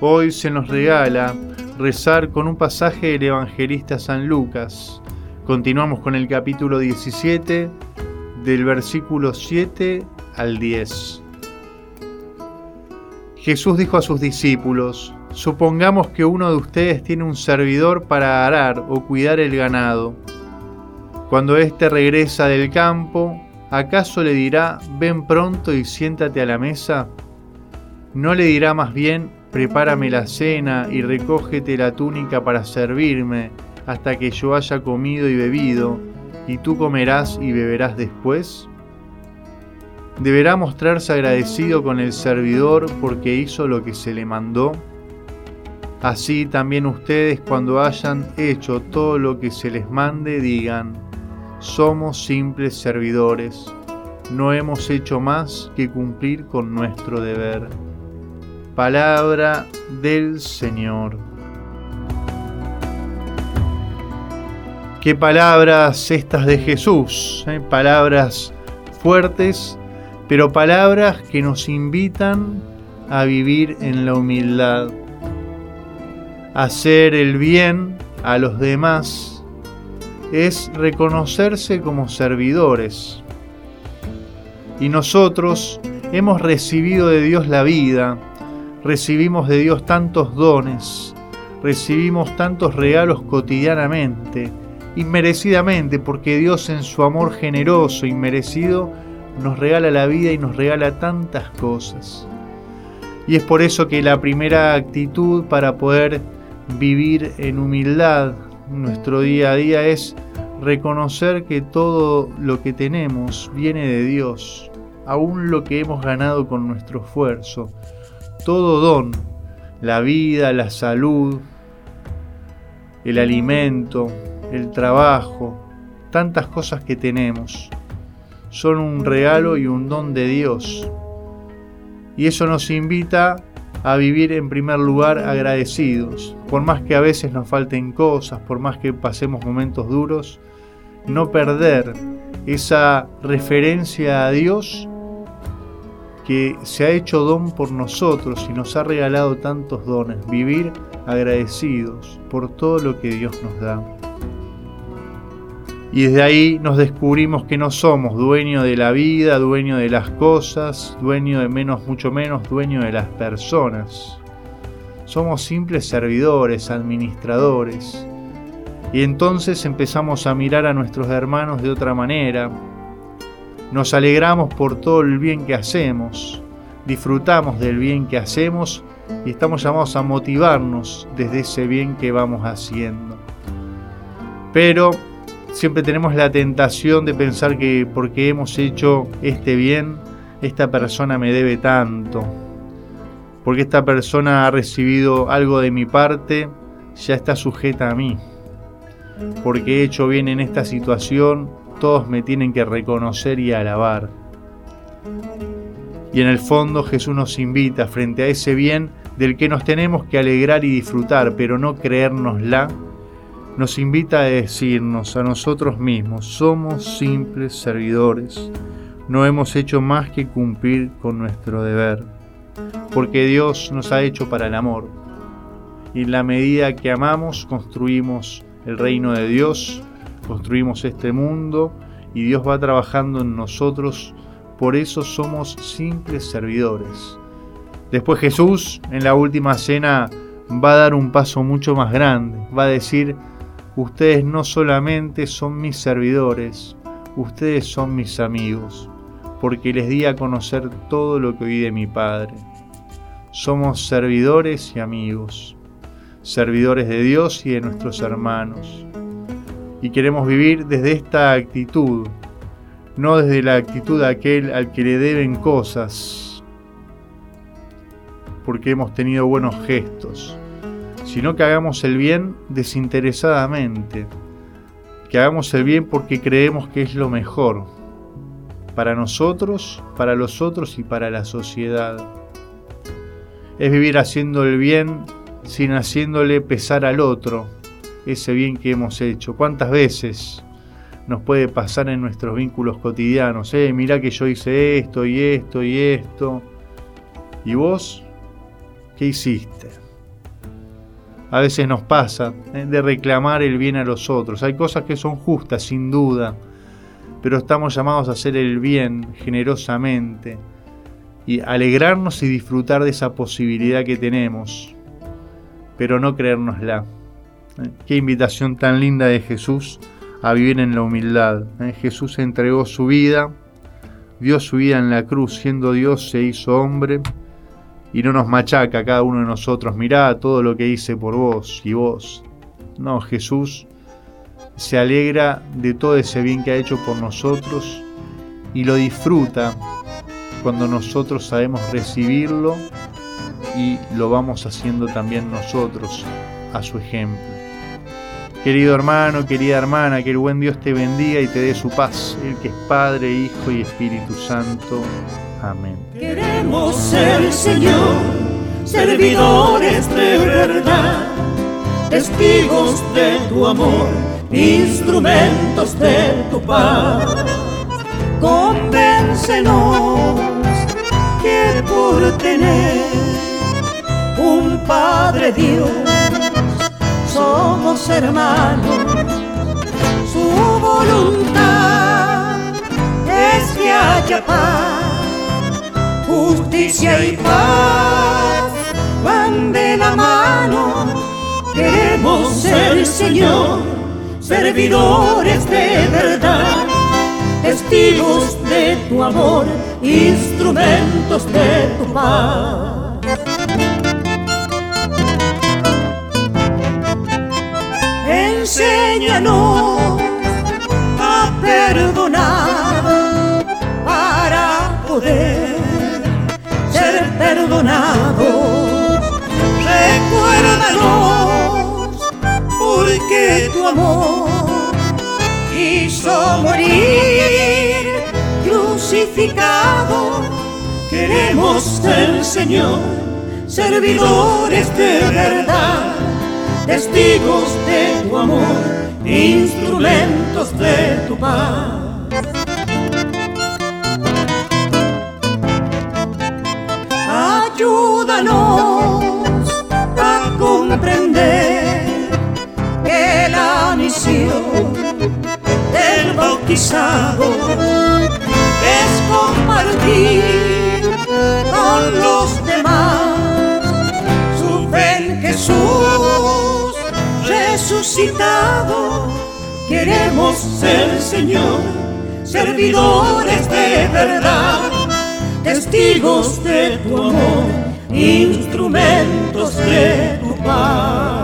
Hoy se nos regala rezar con un pasaje del evangelista San Lucas. Continuamos con el capítulo 17 del versículo 7 al 10. Jesús dijo a sus discípulos, supongamos que uno de ustedes tiene un servidor para arar o cuidar el ganado. Cuando éste regresa del campo, ¿acaso le dirá, ven pronto y siéntate a la mesa? ¿No le dirá más bien, prepárame la cena y recógete la túnica para servirme hasta que yo haya comido y bebido, y tú comerás y beberás después? ¿Deberá mostrarse agradecido con el servidor porque hizo lo que se le mandó? Así también ustedes cuando hayan hecho todo lo que se les mande digan, somos simples servidores, no hemos hecho más que cumplir con nuestro deber. Palabra del Señor. Qué palabras estas de Jesús, ¿eh? palabras fuertes, pero palabras que nos invitan a vivir en la humildad, hacer el bien a los demás es reconocerse como servidores. Y nosotros hemos recibido de Dios la vida, recibimos de Dios tantos dones, recibimos tantos regalos cotidianamente, inmerecidamente, porque Dios en su amor generoso, inmerecido, nos regala la vida y nos regala tantas cosas. Y es por eso que la primera actitud para poder vivir en humildad nuestro día a día es reconocer que todo lo que tenemos viene de Dios, aún lo que hemos ganado con nuestro esfuerzo, todo don, la vida, la salud, el alimento, el trabajo, tantas cosas que tenemos, son un regalo y un don de Dios. Y eso nos invita a vivir en primer lugar agradecidos, por más que a veces nos falten cosas, por más que pasemos momentos duros, no perder esa referencia a Dios que se ha hecho don por nosotros y nos ha regalado tantos dones, vivir agradecidos por todo lo que Dios nos da. Y desde ahí nos descubrimos que no somos dueños de la vida, dueños de las cosas, dueños de menos, mucho menos dueños de las personas. Somos simples servidores, administradores. Y entonces empezamos a mirar a nuestros hermanos de otra manera, nos alegramos por todo el bien que hacemos, disfrutamos del bien que hacemos y estamos llamados a motivarnos desde ese bien que vamos haciendo. Pero siempre tenemos la tentación de pensar que porque hemos hecho este bien, esta persona me debe tanto. Porque esta persona ha recibido algo de mi parte, ya está sujeta a mí. Porque he hecho bien en esta situación, todos me tienen que reconocer y alabar. Y en el fondo Jesús nos invita frente a ese bien del que nos tenemos que alegrar y disfrutar, pero no creérnosla, nos invita a decirnos a nosotros mismos, somos simples servidores, no hemos hecho más que cumplir con nuestro deber, porque Dios nos ha hecho para el amor, y en la medida que amamos construimos el reino de Dios, construimos este mundo y Dios va trabajando en nosotros, por eso somos simples servidores. Después Jesús en la última cena va a dar un paso mucho más grande, va a decir, ustedes no solamente son mis servidores, ustedes son mis amigos, porque les di a conocer todo lo que oí de mi Padre. Somos servidores y amigos, servidores de Dios y de nuestros hermanos y queremos vivir desde esta actitud, no desde la actitud de aquel al que le deben cosas. porque hemos tenido buenos gestos, sino que hagamos el bien desinteresadamente, que hagamos el bien porque creemos que es lo mejor para nosotros, para los otros y para la sociedad. Es vivir haciendo el bien sin haciéndole pesar al otro ese bien que hemos hecho. ¿Cuántas veces nos puede pasar en nuestros vínculos cotidianos. Eh, mirá que yo hice esto y esto y esto. ¿Y vos qué hiciste? A veces nos pasa eh, de reclamar el bien a los otros. Hay cosas que son justas, sin duda, pero estamos llamados a hacer el bien generosamente y alegrarnos y disfrutar de esa posibilidad que tenemos, pero no creérnosla. Qué invitación tan linda de Jesús a vivir en la humildad. ¿eh? Jesús entregó su vida, dio su vida en la cruz, siendo Dios se hizo hombre y no nos machaca cada uno de nosotros, mirá todo lo que hice por vos y vos. No, Jesús se alegra de todo ese bien que ha hecho por nosotros y lo disfruta cuando nosotros sabemos recibirlo y lo vamos haciendo también nosotros a su ejemplo. Querido hermano, querida hermana, que el buen Dios te bendiga y te dé su paz, el que es Padre, Hijo y Espíritu Santo. Amén. Queremos ser, Señor, servidores de verdad, testigos de tu amor, instrumentos de tu paz. Convéncenos que por tener un Padre Dios, somos hermanos. Su voluntad es que haya paz, justicia y paz van de la mano. Queremos ser, Señor, servidores de verdad, testigos de tu amor, instrumentos de tu paz. Enséñanos a perdonar para poder ser perdonados. Recuérdanos porque tu amor quiso morir crucificado. Queremos ser, Señor, servidores de verdad testigos de tu amor, instrumentos de tu paz. Ayúdanos a comprender que la misión del bautizado es compartir Queremos ser, Señor, servidores de verdad, testigos de tu amor, instrumentos de tu paz.